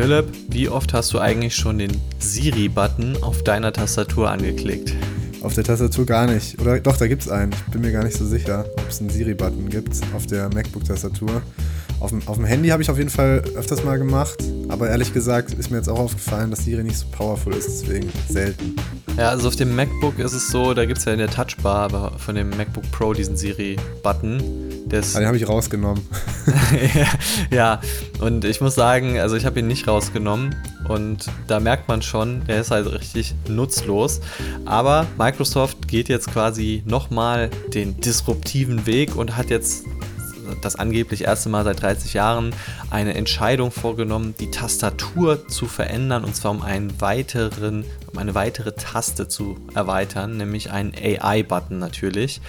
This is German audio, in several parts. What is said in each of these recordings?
Philipp, wie oft hast du eigentlich schon den Siri-Button auf deiner Tastatur angeklickt? Auf der Tastatur gar nicht. Oder doch, da gibt es einen. Ich bin mir gar nicht so sicher, ob es einen Siri-Button gibt auf der MacBook-Tastatur. Auf dem, auf dem Handy habe ich auf jeden Fall öfters mal gemacht, aber ehrlich gesagt ist mir jetzt auch aufgefallen, dass Siri nicht so powerful ist, deswegen selten. Ja, also auf dem MacBook ist es so, da gibt es ja in der Touchbar aber von dem MacBook Pro diesen Siri-Button. Ah, den habe ich rausgenommen. ja, und ich muss sagen, also ich habe ihn nicht rausgenommen und da merkt man schon, der ist halt richtig nutzlos. Aber Microsoft geht jetzt quasi nochmal den disruptiven Weg und hat jetzt das angeblich erste Mal seit 30 Jahren eine Entscheidung vorgenommen, die Tastatur zu verändern und zwar um einen weiteren, um eine weitere Taste zu erweitern, nämlich einen AI-Button natürlich.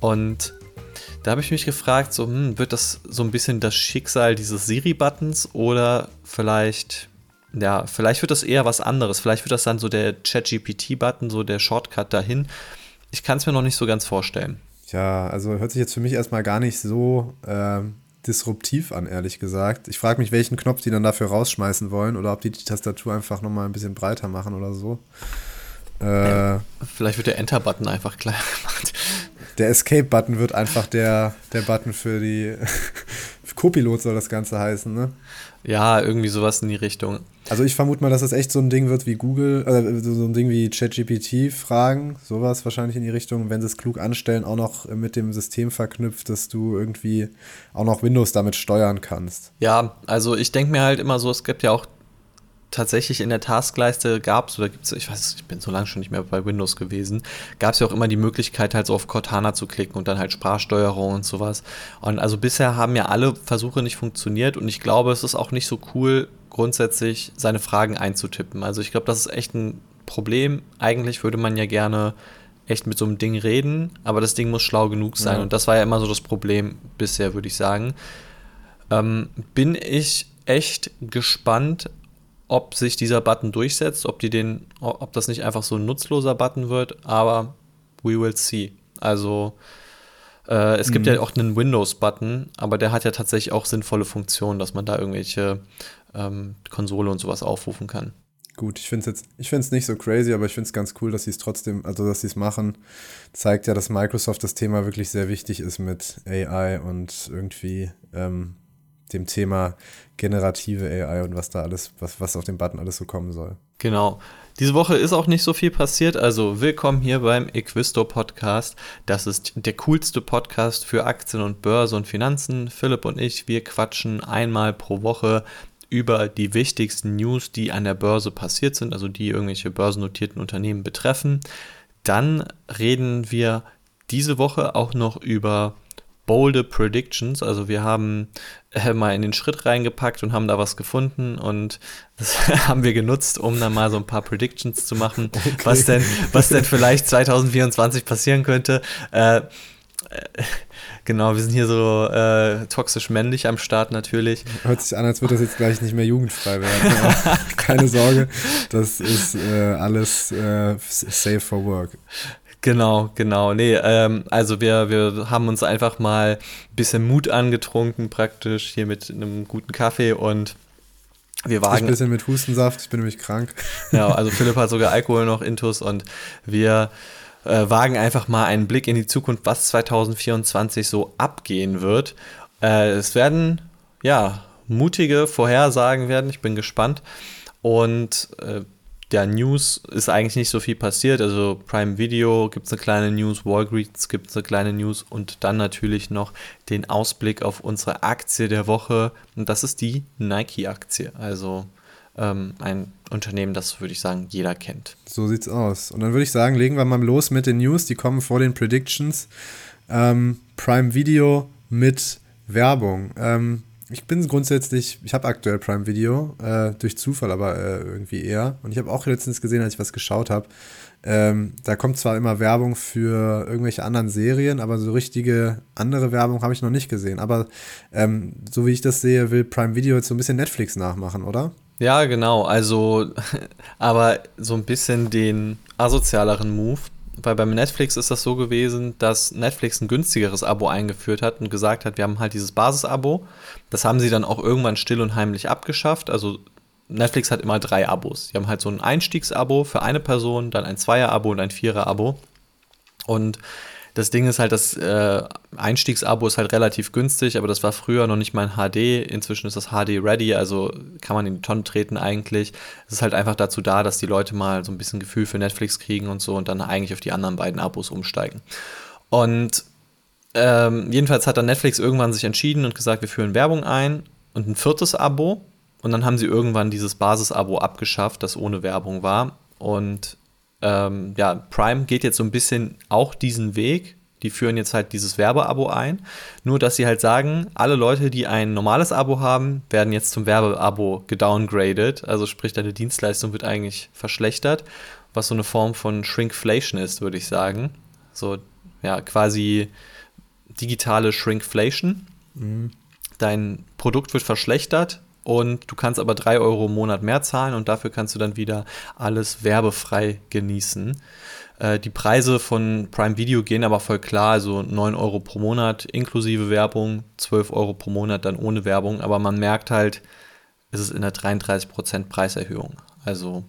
Und da habe ich mich gefragt, so, hm, wird das so ein bisschen das Schicksal dieses Siri-Buttons oder vielleicht, ja, vielleicht wird das eher was anderes. Vielleicht wird das dann so der ChatGPT-Button, so der Shortcut dahin. Ich kann es mir noch nicht so ganz vorstellen. Ja, also hört sich jetzt für mich erstmal gar nicht so äh, disruptiv an, ehrlich gesagt. Ich frage mich, welchen Knopf die dann dafür rausschmeißen wollen oder ob die die Tastatur einfach nochmal ein bisschen breiter machen oder so. Äh, Vielleicht wird der Enter-Button einfach kleiner gemacht. Der Escape-Button wird einfach der, der Button für die Copilot soll das Ganze heißen, ne? Ja, irgendwie sowas in die Richtung. Also ich vermute mal, dass das echt so ein Ding wird wie Google, äh, so ein Ding wie ChatGPT-Fragen, sowas wahrscheinlich in die Richtung, wenn sie es klug anstellen, auch noch mit dem System verknüpft, dass du irgendwie auch noch Windows damit steuern kannst. Ja, also ich denke mir halt immer so, es gibt ja auch tatsächlich in der Taskleiste gab es, oder gibt es, ich weiß, ich bin so lange schon nicht mehr bei Windows gewesen, gab es ja auch immer die Möglichkeit, halt so auf Cortana zu klicken und dann halt Sprachsteuerung und sowas. Und also bisher haben ja alle Versuche nicht funktioniert und ich glaube, es ist auch nicht so cool, grundsätzlich seine Fragen einzutippen. Also ich glaube, das ist echt ein Problem. Eigentlich würde man ja gerne echt mit so einem Ding reden, aber das Ding muss schlau genug sein. Ja. Und das war ja immer so das Problem bisher, würde ich sagen. Ähm, bin ich echt gespannt, ob sich dieser Button durchsetzt, ob die den, ob das nicht einfach so ein nutzloser Button wird, aber we will see. Also äh, es mhm. gibt ja auch einen Windows-Button, aber der hat ja tatsächlich auch sinnvolle Funktionen, dass man da irgendwelche ähm, Konsole und sowas aufrufen kann. Gut, ich finde es jetzt, ich finde es nicht so crazy, aber ich finde es ganz cool, dass sie es trotzdem, also dass sie es machen, zeigt ja, dass Microsoft das Thema wirklich sehr wichtig ist mit AI und irgendwie ähm, dem Thema generative AI und was da alles, was, was auf dem Button alles so kommen soll. Genau. Diese Woche ist auch nicht so viel passiert, also willkommen hier beim Equisto Podcast. Das ist der coolste Podcast für Aktien und Börse und Finanzen. Philipp und ich, wir quatschen einmal pro Woche über die wichtigsten News, die an der Börse passiert sind, also die irgendwelche börsennotierten Unternehmen betreffen. Dann reden wir diese Woche auch noch über bolde Predictions. Also wir haben äh, mal in den Schritt reingepackt und haben da was gefunden und das haben wir genutzt, um dann mal so ein paar Predictions zu machen, okay. was denn, was denn vielleicht 2024 passieren könnte. Äh, äh, genau, wir sind hier so äh, toxisch männlich am Start natürlich. Hört sich an, als würde das jetzt gleich nicht mehr jugendfrei werden. keine Sorge, das ist äh, alles äh, safe for work. Genau, genau. Nee, ähm, also wir, wir haben uns einfach mal ein bisschen Mut angetrunken, praktisch hier mit einem guten Kaffee und wir wagen. ein bisschen mit Hustensaft, ich bin nämlich krank. Ja, also Philipp hat sogar Alkohol noch intus und wir äh, wagen einfach mal einen Blick in die Zukunft, was 2024 so abgehen wird. Äh, es werden, ja, mutige Vorhersagen werden, ich bin gespannt. Und äh, der News ist eigentlich nicht so viel passiert. Also Prime Video gibt es eine kleine News, Walgreens gibt es eine kleine News und dann natürlich noch den Ausblick auf unsere Aktie der Woche. Und das ist die Nike-Aktie. Also ähm, ein Unternehmen, das würde ich sagen, jeder kennt. So sieht's aus. Und dann würde ich sagen, legen wir mal los mit den News. Die kommen vor den Predictions. Ähm, Prime Video mit Werbung. Ähm, ich bin grundsätzlich, ich habe aktuell Prime Video, äh, durch Zufall aber äh, irgendwie eher. Und ich habe auch letztens gesehen, als ich was geschaut habe, ähm, da kommt zwar immer Werbung für irgendwelche anderen Serien, aber so richtige andere Werbung habe ich noch nicht gesehen. Aber ähm, so wie ich das sehe, will Prime Video jetzt so ein bisschen Netflix nachmachen, oder? Ja, genau. Also, aber so ein bisschen den asozialeren Move weil beim Netflix ist das so gewesen, dass Netflix ein günstigeres Abo eingeführt hat und gesagt hat, wir haben halt dieses Basis-Abo. Das haben sie dann auch irgendwann still und heimlich abgeschafft. Also Netflix hat immer drei Abos. Die haben halt so ein Einstiegsabo für eine Person, dann ein Zweier-Abo und ein Vierer-Abo. Und das Ding ist halt, das äh, Einstiegsabo ist halt relativ günstig, aber das war früher noch nicht mal in HD. Inzwischen ist das HD ready, also kann man in die Tonne treten eigentlich. Es ist halt einfach dazu da, dass die Leute mal so ein bisschen Gefühl für Netflix kriegen und so und dann eigentlich auf die anderen beiden Abos umsteigen. Und ähm, jedenfalls hat dann Netflix irgendwann sich entschieden und gesagt, wir führen Werbung ein und ein viertes Abo. Und dann haben sie irgendwann dieses Basis-Abo abgeschafft, das ohne Werbung war. Und ähm, ja, Prime geht jetzt so ein bisschen auch diesen Weg. Die führen jetzt halt dieses Werbeabo ein. Nur, dass sie halt sagen, alle Leute, die ein normales Abo haben, werden jetzt zum Werbeabo gedowngraded. Also sprich, deine Dienstleistung wird eigentlich verschlechtert, was so eine Form von Shrinkflation ist, würde ich sagen. So, ja, quasi digitale Shrinkflation. Mhm. Dein Produkt wird verschlechtert, und du kannst aber 3 Euro im Monat mehr zahlen und dafür kannst du dann wieder alles werbefrei genießen. Äh, die Preise von Prime Video gehen aber voll klar, also 9 Euro pro Monat inklusive Werbung, 12 Euro pro Monat dann ohne Werbung, aber man merkt halt, es ist in der 33% Preiserhöhung. Also.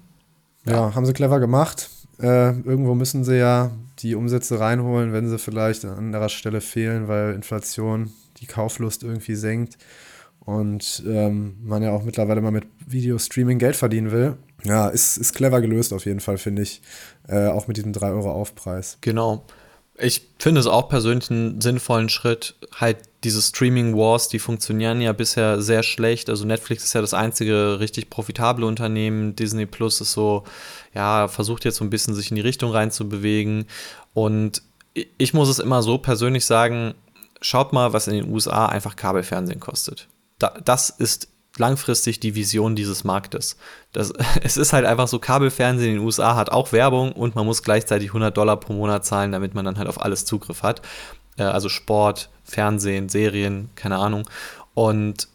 Ja. ja, haben sie clever gemacht. Äh, irgendwo müssen sie ja die Umsätze reinholen, wenn sie vielleicht an anderer Stelle fehlen, weil Inflation die Kauflust irgendwie senkt und ähm, man ja auch mittlerweile mal mit Videostreaming Geld verdienen will. Ja, ist, ist clever gelöst auf jeden Fall, finde ich. Äh, auch mit diesem 3 Euro Aufpreis. Genau. Ich finde es auch persönlich einen sinnvollen Schritt. Halt diese Streaming Wars, die funktionieren ja bisher sehr schlecht. Also Netflix ist ja das einzige richtig profitable Unternehmen. Disney Plus ist so, ja, versucht jetzt so ein bisschen sich in die Richtung reinzubewegen. Und ich muss es immer so persönlich sagen, schaut mal, was in den USA einfach Kabelfernsehen kostet da, das ist langfristig die Vision dieses Marktes. Das, es ist halt einfach so, Kabelfernsehen in den USA hat auch Werbung und man muss gleichzeitig 100 Dollar pro Monat zahlen, damit man dann halt auf alles Zugriff hat. Äh, also Sport, Fernsehen, Serien, keine Ahnung. Und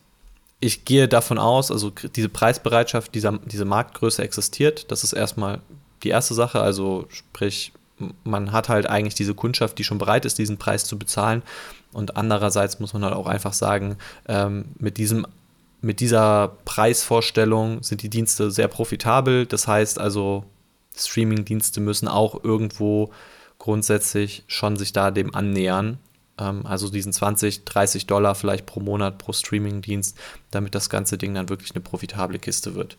ich gehe davon aus, also diese Preisbereitschaft, dieser, diese Marktgröße existiert. Das ist erstmal die erste Sache. Also sprich, man hat halt eigentlich diese Kundschaft, die schon bereit ist, diesen Preis zu bezahlen. Und andererseits muss man halt auch einfach sagen, ähm, mit diesem mit dieser Preisvorstellung sind die Dienste sehr profitabel. Das heißt also, Streaming-Dienste müssen auch irgendwo grundsätzlich schon sich da dem annähern. Ähm, also diesen 20, 30 Dollar vielleicht pro Monat pro Streaming-Dienst, damit das ganze Ding dann wirklich eine profitable Kiste wird.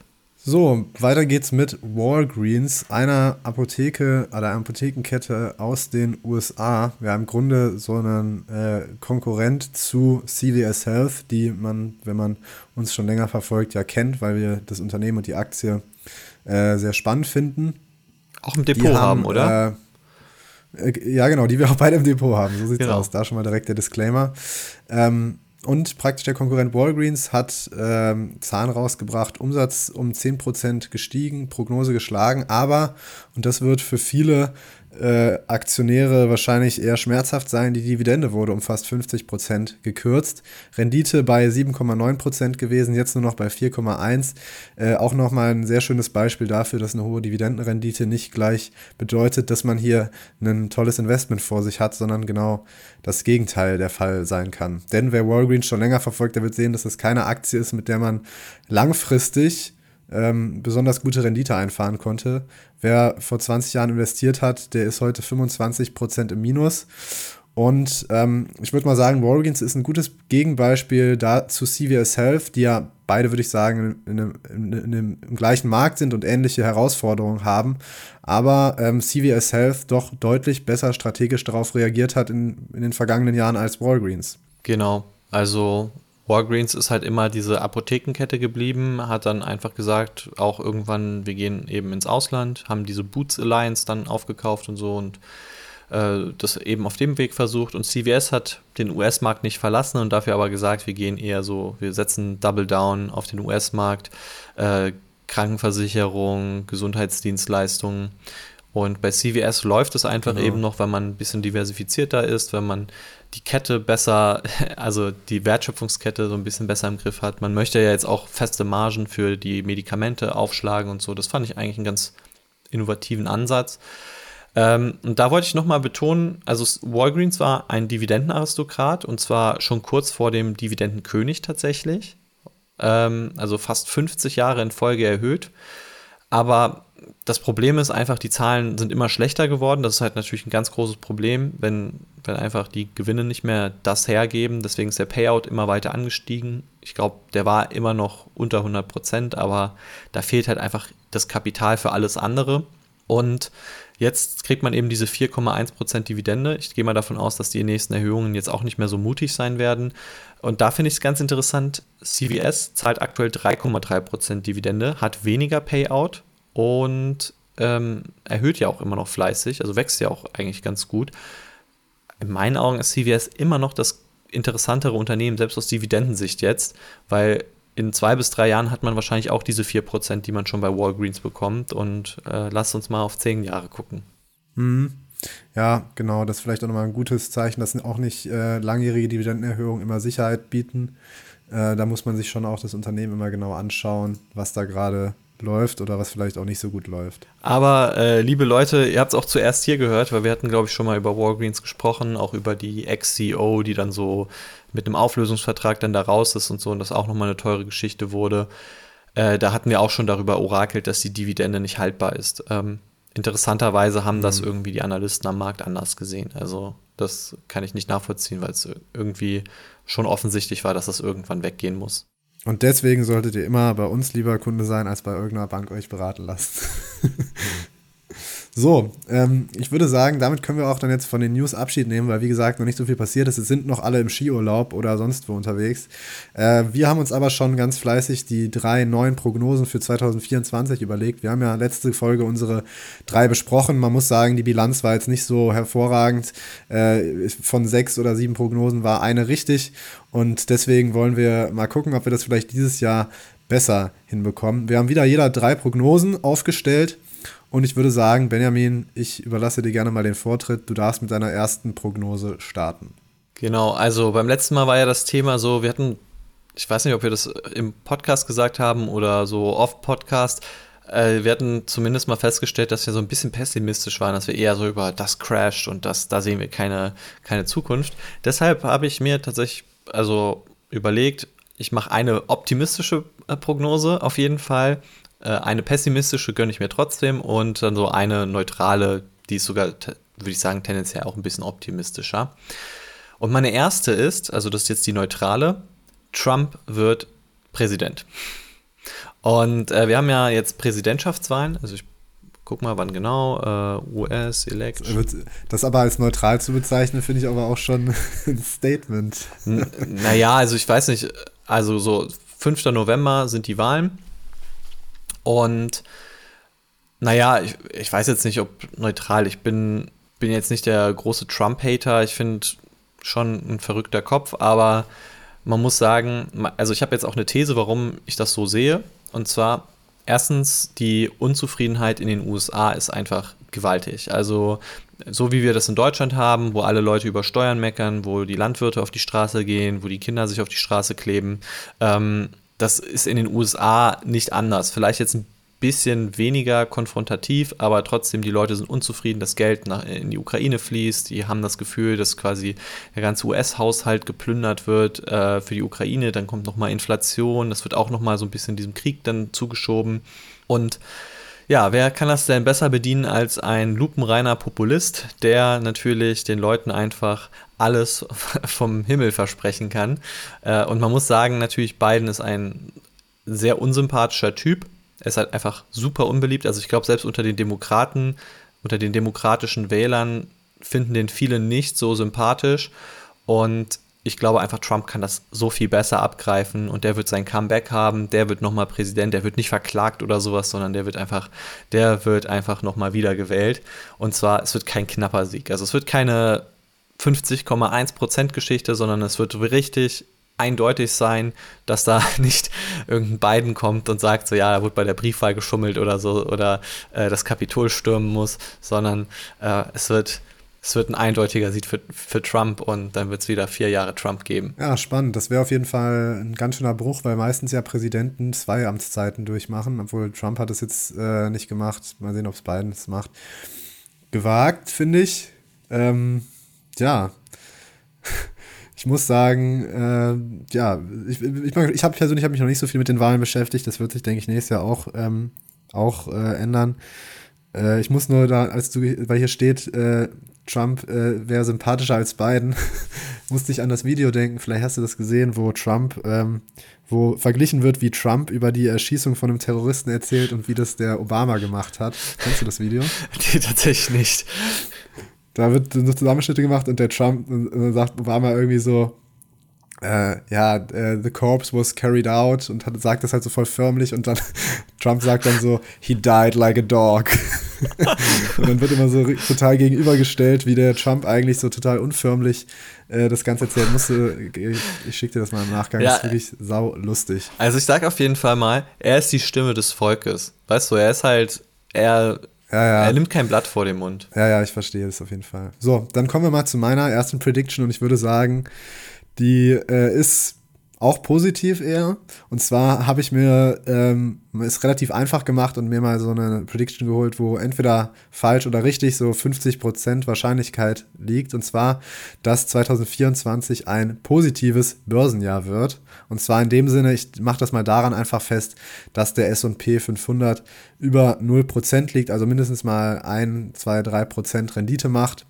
So, weiter geht's mit Walgreens, einer Apotheke oder Apothekenkette aus den USA. Wir haben im Grunde so einen äh, Konkurrent zu CVS Health, die man, wenn man uns schon länger verfolgt, ja kennt, weil wir das Unternehmen und die Aktie äh, sehr spannend finden. Auch im Depot haben, haben, oder? Äh, äh, ja, genau, die wir auch beide im Depot haben. So sieht's genau. aus. Da schon mal direkt der Disclaimer. Ähm, und praktisch der Konkurrent Walgreens hat ähm, Zahlen rausgebracht, Umsatz um 10% gestiegen, Prognose geschlagen, aber, und das wird für viele äh, Aktionäre wahrscheinlich eher schmerzhaft sein. Die Dividende wurde um fast 50 Prozent gekürzt. Rendite bei 7,9 Prozent gewesen, jetzt nur noch bei 4,1. Äh, auch nochmal ein sehr schönes Beispiel dafür, dass eine hohe Dividendenrendite nicht gleich bedeutet, dass man hier ein tolles Investment vor sich hat, sondern genau das Gegenteil der Fall sein kann. Denn wer Walgreens schon länger verfolgt, der wird sehen, dass es keine Aktie ist, mit der man langfristig ähm, besonders gute Rendite einfahren konnte. Wer vor 20 Jahren investiert hat, der ist heute 25% im Minus. Und ähm, ich würde mal sagen, Walgreens ist ein gutes Gegenbeispiel da zu CVS Health, die ja beide, würde ich sagen, in einem, in einem, im gleichen Markt sind und ähnliche Herausforderungen haben. Aber ähm, CVS Health doch deutlich besser strategisch darauf reagiert hat in, in den vergangenen Jahren als Walgreens. Genau. Also Walgreens ist halt immer diese Apothekenkette geblieben, hat dann einfach gesagt, auch irgendwann, wir gehen eben ins Ausland, haben diese Boots Alliance dann aufgekauft und so und äh, das eben auf dem Weg versucht. Und CVS hat den US-Markt nicht verlassen und dafür aber gesagt, wir gehen eher so, wir setzen Double Down auf den US-Markt, äh, Krankenversicherung, Gesundheitsdienstleistungen. Und bei CVS läuft es einfach genau. eben noch, weil man ein bisschen diversifizierter ist, wenn man die Kette besser, also die Wertschöpfungskette so ein bisschen besser im Griff hat. Man möchte ja jetzt auch feste Margen für die Medikamente aufschlagen und so. Das fand ich eigentlich einen ganz innovativen Ansatz. Ähm, und da wollte ich nochmal betonen, also Walgreens war ein Dividendenaristokrat und zwar schon kurz vor dem Dividendenkönig tatsächlich. ähm, also fast 50 Jahre in Folge erhöht. Aber das Problem ist einfach, die Zahlen sind immer schlechter geworden. Das ist halt natürlich ein ganz großes Problem, wenn, wenn einfach die Gewinne nicht mehr das hergeben. Deswegen ist der Payout immer weiter angestiegen. Ich glaube, der war immer noch unter 100 Prozent, aber da fehlt halt einfach das Kapital für alles andere. Und jetzt kriegt man eben diese 4,1 Prozent Dividende. Ich gehe mal davon aus, dass die nächsten Erhöhungen jetzt auch nicht mehr so mutig sein werden. Und da finde ich es ganz interessant. CVS zahlt aktuell 3,3 Prozent Dividende, hat weniger Payout und ähm, erhöht ja auch immer noch fleißig, also wächst ja auch eigentlich ganz gut. In meinen Augen ist CVS immer noch das interessantere Unternehmen, selbst aus Dividendensicht jetzt, weil in zwei bis drei Jahren hat man wahrscheinlich auch diese 4%, die man schon bei Walgreens bekommt. Und äh, lasst uns mal auf zehn Jahre gucken. Mhm. Ja, genau, das ist vielleicht auch nochmal ein gutes Zeichen, dass auch nicht äh, langjährige Dividendenerhöhungen immer Sicherheit bieten. Äh, da muss man sich schon auch das Unternehmen immer genau anschauen, was da gerade läuft oder was vielleicht auch nicht so gut läuft. Aber äh, liebe Leute, ihr habt es auch zuerst hier gehört, weil wir hatten, glaube ich, schon mal über Walgreens gesprochen, auch über die Ex-CEO, die dann so mit einem Auflösungsvertrag dann da raus ist und so und das auch nochmal eine teure Geschichte wurde. Äh, da hatten wir auch schon darüber orakelt, dass die Dividende nicht haltbar ist. Ähm, interessanterweise haben mhm. das irgendwie die Analysten am Markt anders gesehen. Also das kann ich nicht nachvollziehen, weil es irgendwie schon offensichtlich war, dass das irgendwann weggehen muss. Und deswegen solltet ihr immer bei uns lieber Kunde sein, als bei irgendeiner Bank euch beraten lassen. So, ähm, ich würde sagen, damit können wir auch dann jetzt von den News Abschied nehmen, weil wie gesagt noch nicht so viel passiert ist. Es sind noch alle im Skiurlaub oder sonst wo unterwegs. Äh, wir haben uns aber schon ganz fleißig die drei neuen Prognosen für 2024 überlegt. Wir haben ja letzte Folge unsere drei besprochen. Man muss sagen, die Bilanz war jetzt nicht so hervorragend. Äh, von sechs oder sieben Prognosen war eine richtig. Und deswegen wollen wir mal gucken, ob wir das vielleicht dieses Jahr besser hinbekommen. Wir haben wieder jeder drei Prognosen aufgestellt und ich würde sagen, Benjamin, ich überlasse dir gerne mal den Vortritt. Du darfst mit deiner ersten Prognose starten. Genau, also beim letzten Mal war ja das Thema so, wir hatten, ich weiß nicht, ob wir das im Podcast gesagt haben oder so off-Podcast, äh, wir hatten zumindest mal festgestellt, dass wir so ein bisschen pessimistisch waren, dass wir eher so über das crasht und das, da sehen wir keine, keine Zukunft. Deshalb habe ich mir tatsächlich also überlegt, ich mache eine optimistische äh, Prognose auf jeden Fall äh, eine pessimistische gönne ich mir trotzdem und dann so eine neutrale, die ist sogar, würde ich sagen, tendenziell auch ein bisschen optimistischer. Und meine erste ist, also das ist jetzt die neutrale, Trump wird Präsident. Und äh, wir haben ja jetzt Präsidentschaftswahlen, also ich guck mal, wann genau, äh, US-Election. Das aber als neutral zu bezeichnen, finde ich aber auch schon ein Statement. naja, also ich weiß nicht, also so 5. November sind die Wahlen. Und naja, ich, ich weiß jetzt nicht, ob neutral. Ich bin, bin jetzt nicht der große Trump-Hater. Ich finde schon ein verrückter Kopf, aber man muss sagen, also ich habe jetzt auch eine These, warum ich das so sehe. Und zwar, erstens, die Unzufriedenheit in den USA ist einfach gewaltig. Also so wie wir das in Deutschland haben, wo alle Leute über Steuern meckern, wo die Landwirte auf die Straße gehen, wo die Kinder sich auf die Straße kleben, ähm, das ist in den USA nicht anders. Vielleicht jetzt ein bisschen weniger konfrontativ, aber trotzdem die Leute sind unzufrieden, dass Geld nach, in die Ukraine fließt. Die haben das Gefühl, dass quasi der ganze US-Haushalt geplündert wird äh, für die Ukraine. Dann kommt nochmal Inflation. Das wird auch nochmal so ein bisschen diesem Krieg dann zugeschoben. Und ja, wer kann das denn besser bedienen als ein lupenreiner Populist, der natürlich den Leuten einfach alles vom Himmel versprechen kann. Äh, und man muss sagen, natürlich, Biden ist ein sehr unsympathischer Typ. Er ist halt einfach super unbeliebt. Also ich glaube, selbst unter den Demokraten, unter den demokratischen Wählern finden den viele nicht so sympathisch. Und ich glaube einfach, Trump kann das so viel besser abgreifen und der wird sein Comeback haben, der wird nochmal Präsident, der wird nicht verklagt oder sowas, sondern der wird einfach, der wird einfach nochmal wiedergewählt. Und zwar, es wird kein knapper Sieg. Also es wird keine 50,1% Geschichte, sondern es wird richtig eindeutig sein, dass da nicht irgendein Biden kommt und sagt, so ja, da wurde bei der Briefwahl geschummelt oder so oder äh, das Kapitol stürmen muss, sondern äh, es wird es wird ein eindeutiger Sieg für, für Trump und dann wird es wieder vier Jahre Trump geben. Ja, spannend. Das wäre auf jeden Fall ein ganz schöner Bruch, weil meistens ja Präsidenten zwei Amtszeiten durchmachen, obwohl Trump hat es jetzt äh, nicht gemacht. Mal sehen, ob es Biden es macht. Gewagt, finde ich. Ähm, ja, ich muss sagen, äh, ja, ich, ich, ich habe persönlich hab mich noch nicht so viel mit den Wahlen beschäftigt. Das wird sich, denke ich, nächstes Jahr auch, ähm, auch äh, ändern. Äh, ich muss nur da, als du, weil hier steht, äh, Trump äh, wäre sympathischer als Biden, musste ich an das Video denken. Vielleicht hast du das gesehen, wo Trump, ähm, wo verglichen wird, wie Trump über die Erschießung von einem Terroristen erzählt und wie das der Obama gemacht hat. Kennst du das Video? Nee, tatsächlich nicht. Da wird so Zusammenschnitte gemacht und der Trump dann sagt Obama irgendwie so, äh, ja, äh, the corpse was carried out und hat, sagt das halt so voll förmlich und dann Trump sagt dann so, he died like a dog. Und dann wird immer so total gegenübergestellt, wie der Trump eigentlich so total unförmlich äh, das Ganze erzählen musste. Ich, ich schicke dir das mal im Nachgang, ja, das ist wirklich sau lustig. Also ich sag auf jeden Fall mal, er ist die Stimme des Volkes. Weißt du, er ist halt, er ja, ja. Er nimmt kein Blatt vor den Mund. Ja, ja, ich verstehe das auf jeden Fall. So, dann kommen wir mal zu meiner ersten Prediction und ich würde sagen, die äh, ist auch positiv eher. Und zwar habe ich mir ähm, ist relativ einfach gemacht und mir mal so eine Prediction geholt, wo entweder falsch oder richtig so 50% Wahrscheinlichkeit liegt. Und zwar, dass 2024 ein positives Börsenjahr wird. Und zwar in dem Sinne, ich mache das mal daran einfach fest, dass der SP 500 über 0% liegt, also mindestens mal 1, 2, 3% Rendite macht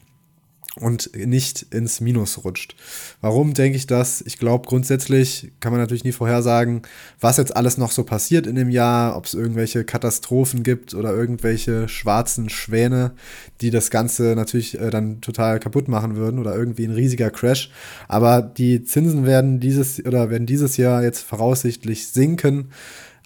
und nicht ins Minus rutscht. Warum denke ich das? Ich glaube, grundsätzlich kann man natürlich nie vorhersagen, was jetzt alles noch so passiert in dem Jahr, ob es irgendwelche Katastrophen gibt oder irgendwelche schwarzen Schwäne, die das Ganze natürlich äh, dann total kaputt machen würden oder irgendwie ein riesiger Crash. Aber die Zinsen werden dieses oder werden dieses Jahr jetzt voraussichtlich sinken.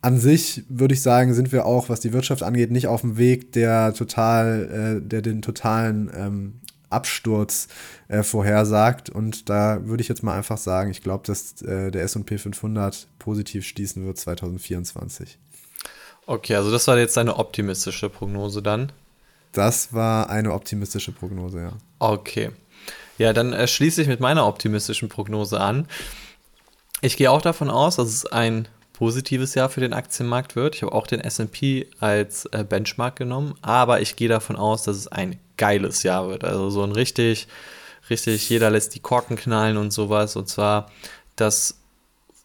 An sich würde ich sagen, sind wir auch, was die Wirtschaft angeht, nicht auf dem Weg, der total, äh, der den totalen ähm, Absturz äh, vorhersagt. Und da würde ich jetzt mal einfach sagen, ich glaube, dass äh, der SP 500 positiv schließen wird 2024. Okay, also das war jetzt eine optimistische Prognose dann. Das war eine optimistische Prognose, ja. Okay. Ja, dann äh, schließe ich mit meiner optimistischen Prognose an. Ich gehe auch davon aus, dass es ein positives Jahr für den Aktienmarkt wird. Ich habe auch den SP als äh, Benchmark genommen, aber ich gehe davon aus, dass es ein geiles Jahr wird. Also so ein richtig, richtig, jeder lässt die Korken knallen und sowas. Und zwar, dass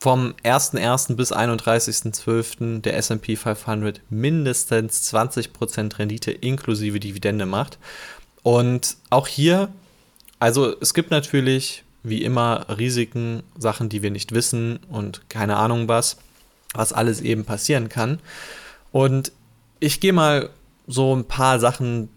vom 1.1. bis 31.12. der SP 500 mindestens 20% Rendite inklusive Dividende macht. Und auch hier, also es gibt natürlich wie immer Risiken, Sachen, die wir nicht wissen und keine Ahnung was was alles eben passieren kann. Und ich gehe mal so ein paar Sachen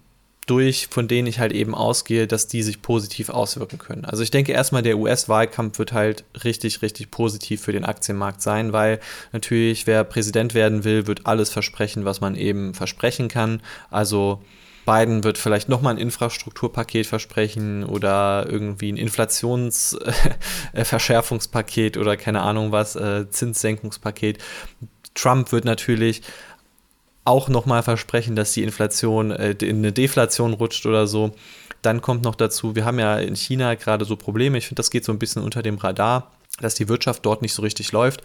durch, von denen ich halt eben ausgehe, dass die sich positiv auswirken können. Also ich denke erstmal, der US-Wahlkampf wird halt richtig, richtig positiv für den Aktienmarkt sein, weil natürlich, wer Präsident werden will, wird alles versprechen, was man eben versprechen kann. Also Biden wird vielleicht nochmal ein Infrastrukturpaket versprechen oder irgendwie ein Inflationsverschärfungspaket oder keine Ahnung was, äh, Zinssenkungspaket. Trump wird natürlich auch nochmal versprechen, dass die Inflation äh, in eine Deflation rutscht oder so. Dann kommt noch dazu, wir haben ja in China gerade so Probleme. Ich finde, das geht so ein bisschen unter dem Radar, dass die Wirtschaft dort nicht so richtig läuft.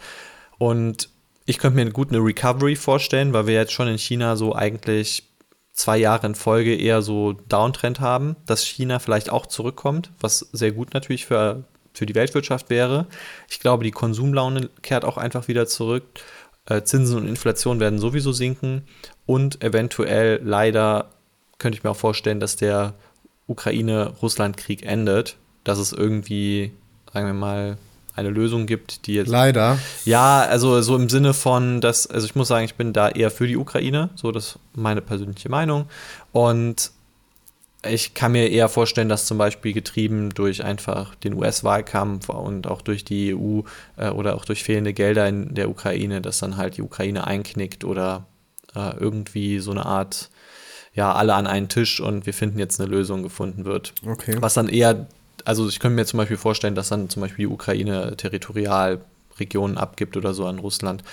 Und ich könnte mir gut eine Recovery vorstellen, weil wir jetzt schon in China so eigentlich zwei Jahre in Folge eher so Downtrend haben, dass China vielleicht auch zurückkommt, was sehr gut natürlich für, für die Weltwirtschaft wäre. Ich glaube, die Konsumlaune kehrt auch einfach wieder zurück. Äh, Zinsen und Inflation werden sowieso sinken und eventuell leider könnte ich mir auch vorstellen, dass der Ukraine-Russland-Krieg endet, dass es irgendwie, sagen wir mal, eine Lösung gibt, die jetzt. Leider. Ja, also so im Sinne von, dass, also ich muss sagen, ich bin da eher für die Ukraine, so das ist meine persönliche Meinung. Und ich kann mir eher vorstellen, dass zum Beispiel getrieben durch einfach den US-Wahlkampf und auch durch die EU äh, oder auch durch fehlende Gelder in der Ukraine, dass dann halt die Ukraine einknickt oder äh, irgendwie so eine Art, ja, alle an einen Tisch und wir finden jetzt eine Lösung gefunden wird. Okay. Was dann eher also ich könnte mir zum Beispiel vorstellen, dass dann zum Beispiel die Ukraine Territorialregionen abgibt oder so an Russland.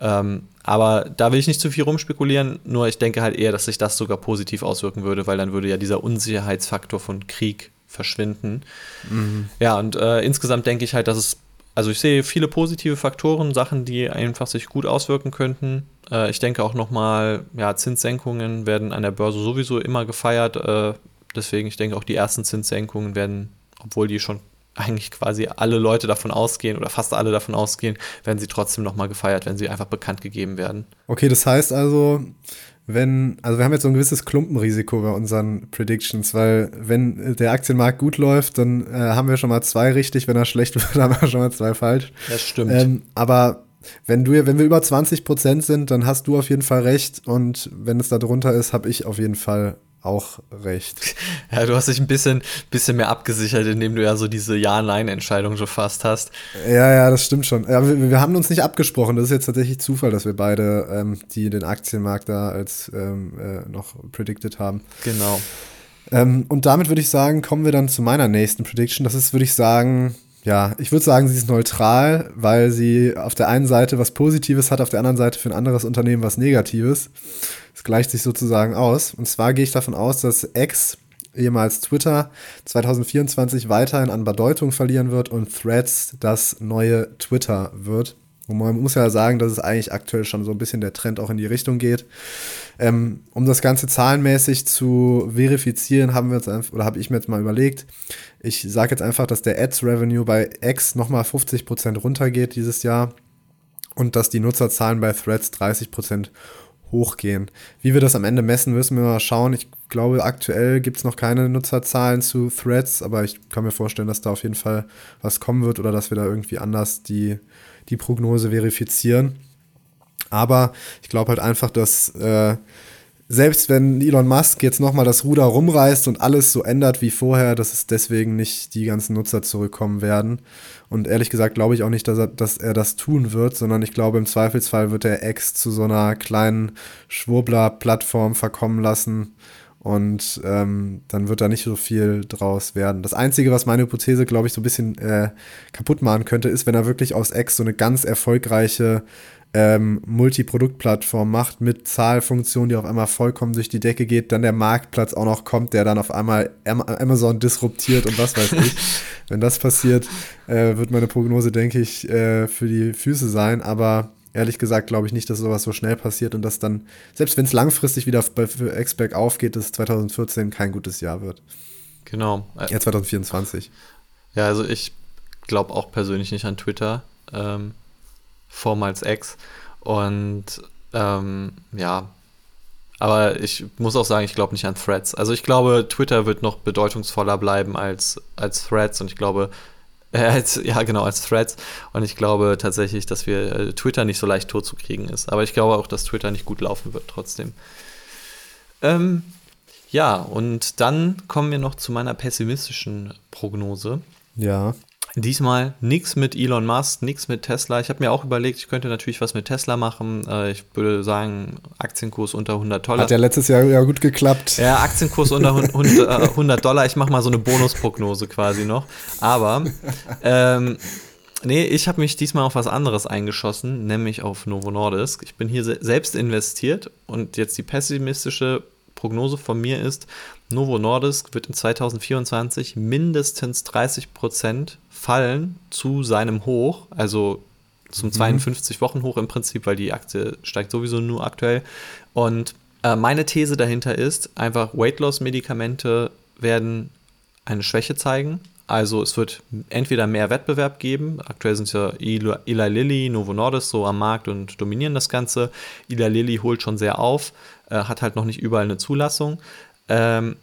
Ähm, aber da will ich nicht zu viel rumspekulieren, nur ich denke halt eher, dass sich das sogar positiv auswirken würde, weil dann würde ja dieser Unsicherheitsfaktor von Krieg verschwinden. Mhm. Ja, und äh, insgesamt denke ich halt, dass es, also ich sehe viele positive Faktoren, Sachen, die einfach sich gut auswirken könnten. Äh, ich denke auch nochmal, ja, Zinssenkungen werden an der Börse sowieso immer gefeiert. Äh, deswegen, ich denke auch die ersten Zinssenkungen werden obwohl die schon eigentlich quasi alle Leute davon ausgehen oder fast alle davon ausgehen, werden sie trotzdem nochmal gefeiert, wenn sie einfach bekannt gegeben werden. Okay, das heißt also, wenn, also wir haben jetzt so ein gewisses Klumpenrisiko bei unseren Predictions, weil wenn der Aktienmarkt gut läuft, dann äh, haben wir schon mal zwei richtig, wenn er schlecht wird, haben wir schon mal zwei falsch. Das stimmt. Ähm, aber wenn du, wenn wir über 20 Prozent sind, dann hast du auf jeden Fall recht und wenn es da drunter ist, habe ich auf jeden Fall auch recht. Ja, du hast dich ein bisschen, bisschen mehr abgesichert, indem du ja so diese Ja-Nein-Entscheidung schon fast hast. Ja, ja, das stimmt schon. Ja, wir, wir, haben uns nicht abgesprochen. Das ist jetzt tatsächlich Zufall, dass wir beide ähm, die den Aktienmarkt da als ähm, äh, noch predicted haben. Genau. Ähm, und damit würde ich sagen, kommen wir dann zu meiner nächsten Prediction. Das ist, würde ich sagen, ja, ich würde sagen, sie ist neutral, weil sie auf der einen Seite was Positives hat, auf der anderen Seite für ein anderes Unternehmen was Negatives. Es gleicht sich sozusagen aus. Und zwar gehe ich davon aus, dass X, ehemals Twitter, 2024 weiterhin an Bedeutung verlieren wird und Threads das neue Twitter wird. Und man muss ja sagen, dass es eigentlich aktuell schon so ein bisschen der Trend auch in die Richtung geht. Ähm, um das Ganze zahlenmäßig zu verifizieren, haben wir jetzt oder habe ich mir jetzt mal überlegt, ich sage jetzt einfach, dass der Ads-Revenue bei X nochmal 50% runtergeht dieses Jahr und dass die Nutzerzahlen bei Threads 30% hochgehen. Wie wir das am Ende messen, müssen wir mal schauen. Ich glaube, aktuell gibt es noch keine Nutzerzahlen zu Threads, aber ich kann mir vorstellen, dass da auf jeden Fall was kommen wird oder dass wir da irgendwie anders die, die Prognose verifizieren. Aber ich glaube halt einfach, dass äh, selbst wenn Elon Musk jetzt nochmal das Ruder rumreißt und alles so ändert wie vorher, dass es deswegen nicht die ganzen Nutzer zurückkommen werden. Und ehrlich gesagt glaube ich auch nicht, dass er, dass er das tun wird, sondern ich glaube im Zweifelsfall wird er X zu so einer kleinen Schwurbler-Plattform verkommen lassen. Und ähm, dann wird da nicht so viel draus werden. Das Einzige, was meine Hypothese, glaube ich, so ein bisschen äh, kaputt machen könnte, ist, wenn er wirklich aus X so eine ganz erfolgreiche ähm, Multiproduktplattform macht mit Zahlfunktionen, die auf einmal vollkommen durch die Decke geht, dann der Marktplatz auch noch kommt, der dann auf einmal Amazon disruptiert und was weiß ich. Wenn das passiert, äh, wird meine Prognose, denke ich, äh, für die Füße sein. Aber ehrlich gesagt glaube ich nicht, dass sowas so schnell passiert und dass dann, selbst wenn es langfristig wieder für X-Back aufgeht, dass 2014 kein gutes Jahr wird. Genau. Ja, 2024. Ja, also ich glaube auch persönlich nicht an Twitter. Ähm, vormals Ex. Und ähm, ja, aber ich muss auch sagen, ich glaube nicht an Threads. Also ich glaube, Twitter wird noch bedeutungsvoller bleiben als, als Threads und ich glaube, äh, als, ja genau, als Threads. Und ich glaube tatsächlich, dass wir äh, Twitter nicht so leicht tot zu kriegen ist. Aber ich glaube auch, dass Twitter nicht gut laufen wird trotzdem. Ähm, ja, und dann kommen wir noch zu meiner pessimistischen Prognose. Ja. Diesmal nichts mit Elon Musk, nichts mit Tesla. Ich habe mir auch überlegt, ich könnte natürlich was mit Tesla machen. Äh, ich würde sagen, Aktienkurs unter 100 Dollar. Hat ja letztes Jahr ja gut geklappt. Ja, Aktienkurs unter 100 äh, Dollar. Ich mache mal so eine Bonusprognose quasi noch. Aber, ähm, nee, ich habe mich diesmal auf was anderes eingeschossen, nämlich auf Novo Nordisk. Ich bin hier selbst investiert und jetzt die pessimistische Prognose von mir ist, Novo Nordisk wird in 2024 mindestens 30 Prozent fallen zu seinem Hoch, also zum 52 mhm. Im Prinzip, weil die Aktie steigt sowieso nur aktuell. Und äh, meine These dahinter ist einfach, Weight Loss Medikamente werden eine Schwäche zeigen. Also es wird entweder mehr Wettbewerb geben. Aktuell sind ja Eli Lilly, Novo Nordisk so am Markt und dominieren das Ganze. Eli Lilly holt schon sehr auf, äh, hat halt noch nicht überall eine Zulassung. Ähm,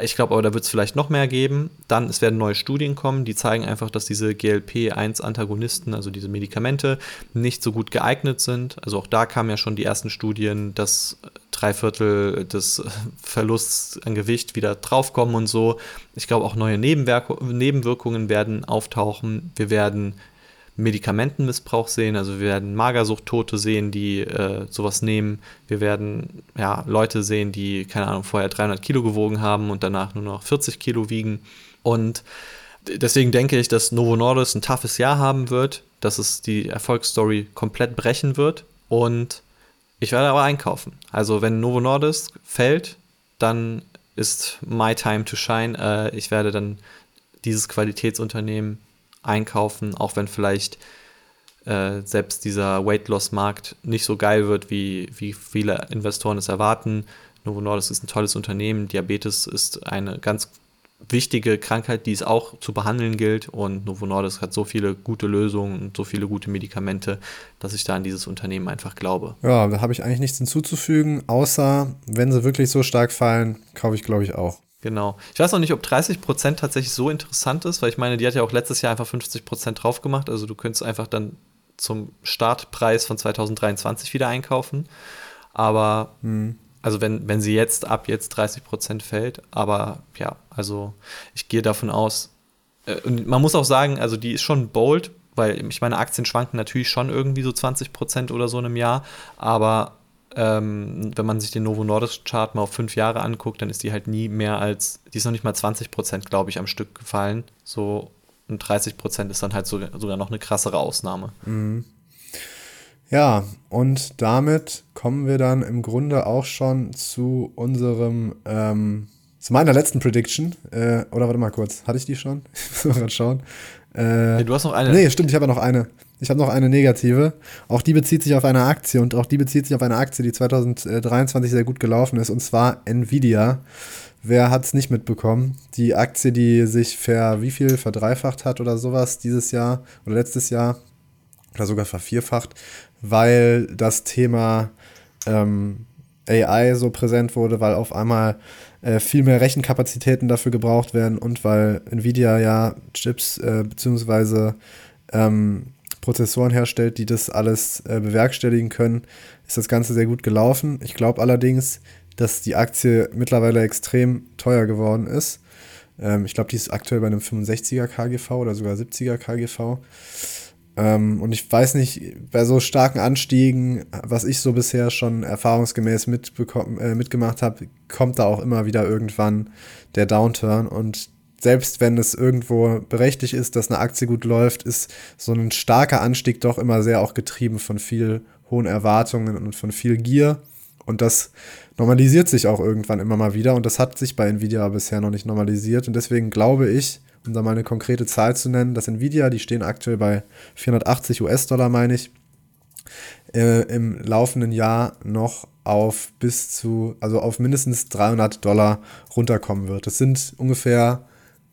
ich glaube aber, da wird es vielleicht noch mehr geben. Dann, es werden neue Studien kommen, die zeigen einfach, dass diese GLP-1-Antagonisten, also diese Medikamente, nicht so gut geeignet sind. Also auch da kamen ja schon die ersten Studien, dass drei Viertel des Verlusts an Gewicht wieder draufkommen und so. Ich glaube, auch neue Nebenwirk Nebenwirkungen werden auftauchen. Wir werden Medikamentenmissbrauch sehen. Also wir werden Magersuchttote sehen, die äh, sowas nehmen. Wir werden ja, Leute sehen, die, keine Ahnung, vorher 300 Kilo gewogen haben und danach nur noch 40 Kilo wiegen. Und deswegen denke ich, dass Novo Nordisk ein toughes Jahr haben wird, dass es die Erfolgsstory komplett brechen wird. Und ich werde aber einkaufen. Also wenn Novo Nordisk fällt, dann ist my time to shine. Äh, ich werde dann dieses Qualitätsunternehmen einkaufen, auch wenn vielleicht äh, selbst dieser Weight Loss Markt nicht so geil wird, wie, wie viele Investoren es erwarten. Novo Nordisk ist ein tolles Unternehmen, Diabetes ist eine ganz wichtige Krankheit, die es auch zu behandeln gilt. Und Novo Nordisk hat so viele gute Lösungen und so viele gute Medikamente, dass ich da an dieses Unternehmen einfach glaube. Ja, da habe ich eigentlich nichts hinzuzufügen, außer wenn sie wirklich so stark fallen, kaufe ich, glaube ich, auch. Genau. Ich weiß noch nicht, ob 30% tatsächlich so interessant ist, weil ich meine, die hat ja auch letztes Jahr einfach 50% drauf gemacht. Also du könntest einfach dann zum Startpreis von 2023 wieder einkaufen. Aber hm. Also wenn, wenn sie jetzt ab jetzt 30 Prozent fällt, aber ja, also ich gehe davon aus, äh, und man muss auch sagen, also die ist schon bold, weil ich meine, Aktien schwanken natürlich schon irgendwie so 20 Prozent oder so in einem Jahr, aber ähm, wenn man sich den Novo Nordisk Chart mal auf fünf Jahre anguckt, dann ist die halt nie mehr als, die ist noch nicht mal 20 Prozent, glaube ich, am Stück gefallen. So und 30 Prozent ist dann halt so, sogar noch eine krassere Ausnahme. Mhm. Ja, und damit kommen wir dann im Grunde auch schon zu unserem, ähm, zu meiner letzten Prediction. Äh, oder warte mal kurz, hatte ich die schon? Ich muss mal gerade schauen. Äh, nee, du hast noch eine. Nee, stimmt, ich habe ja noch eine. Ich habe noch eine negative. Auch die bezieht sich auf eine Aktie und auch die bezieht sich auf eine Aktie, die 2023 sehr gut gelaufen ist, und zwar Nvidia. Wer hat es nicht mitbekommen? Die Aktie, die sich ver wie viel verdreifacht hat oder sowas dieses Jahr oder letztes Jahr oder sogar vervierfacht, weil das Thema ähm, AI so präsent wurde, weil auf einmal äh, viel mehr Rechenkapazitäten dafür gebraucht werden und weil Nvidia ja Chips äh, bzw. Ähm, Prozessoren herstellt, die das alles äh, bewerkstelligen können, ist das Ganze sehr gut gelaufen. Ich glaube allerdings, dass die Aktie mittlerweile extrem teuer geworden ist. Ähm, ich glaube, die ist aktuell bei einem 65er KGV oder sogar 70er KGV. Ähm, und ich weiß nicht, bei so starken Anstiegen, was ich so bisher schon erfahrungsgemäß äh, mitgemacht habe, kommt da auch immer wieder irgendwann der Downturn. Und selbst wenn es irgendwo berechtigt ist, dass eine Aktie gut läuft, ist so ein starker Anstieg doch immer sehr auch getrieben von viel hohen Erwartungen und von viel Gier. Und das normalisiert sich auch irgendwann immer mal wieder. Und das hat sich bei Nvidia bisher noch nicht normalisiert. Und deswegen glaube ich, um da mal eine konkrete Zahl zu nennen, das Nvidia, die stehen aktuell bei 480 US-Dollar, meine ich, äh, im laufenden Jahr noch auf bis zu, also auf mindestens 300 Dollar runterkommen wird. Das sind ungefähr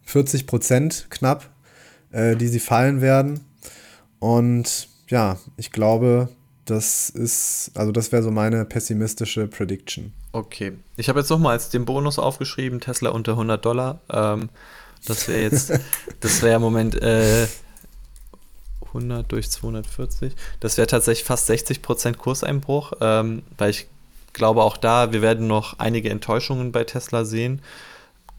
40 Prozent knapp, äh, die sie fallen werden. Und ja, ich glaube, das ist, also das wäre so meine pessimistische Prediction. Okay. Ich habe jetzt nochmal als den Bonus aufgeschrieben, Tesla unter 100 Dollar. Ähm, das wäre jetzt, das wäre im Moment äh, 100 durch 240. Das wäre tatsächlich fast 60% Kurseinbruch, ähm, weil ich glaube auch da, wir werden noch einige Enttäuschungen bei Tesla sehen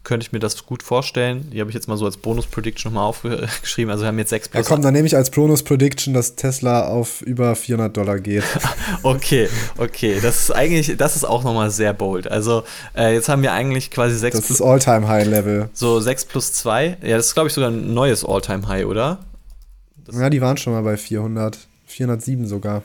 könnte ich mir das gut vorstellen. Die habe ich jetzt mal so als Bonus-Prediction nochmal aufgeschrieben. Also wir haben jetzt 6 plus. Ja, komm, dann nehme ich als Bonus-Prediction, dass Tesla auf über 400 Dollar geht. okay, okay. Das ist eigentlich, das ist auch nochmal sehr bold. Also äh, jetzt haben wir eigentlich quasi 6 Das ist All-Time-High-Level. So 6 plus 2. Ja, das ist glaube ich sogar ein neues All-Time-High, oder? Das ja, die waren schon mal bei 400. 407 sogar.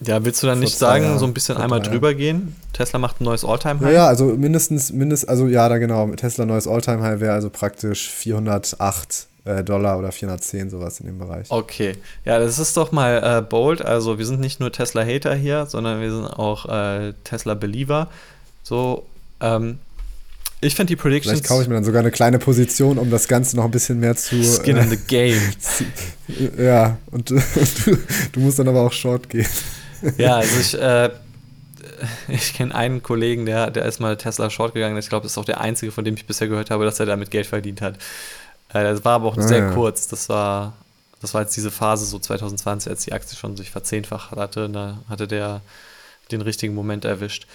Ja, willst du dann nicht sagen, Jahren, so ein bisschen einmal drüber gehen? Tesla macht ein neues Alltime high Ja, ja, also mindestens, mindest, also ja, da genau, Tesla neues Alltime high wäre also praktisch 408 äh, Dollar oder 410, sowas in dem Bereich. Okay, ja, das ist doch mal äh, bold. Also wir sind nicht nur Tesla-Hater hier, sondern wir sind auch äh, Tesla-Believer. So, ähm, ich finde die Predictions. Vielleicht kaufe ich mir dann sogar eine kleine Position, um das Ganze noch ein bisschen mehr zu. Skin in the game. ja, und du, du musst dann aber auch short gehen. Ja, also ich, äh, ich kenne einen Kollegen, der, der ist mal Tesla Short gegangen. Ich glaube, das ist auch der einzige, von dem ich bisher gehört habe, dass er damit Geld verdient hat. Äh, das war aber auch ah, sehr ja. kurz. Das war, das war jetzt diese Phase so 2020, als die Aktie schon sich verzehnfacht hatte. Da hatte der den richtigen Moment erwischt.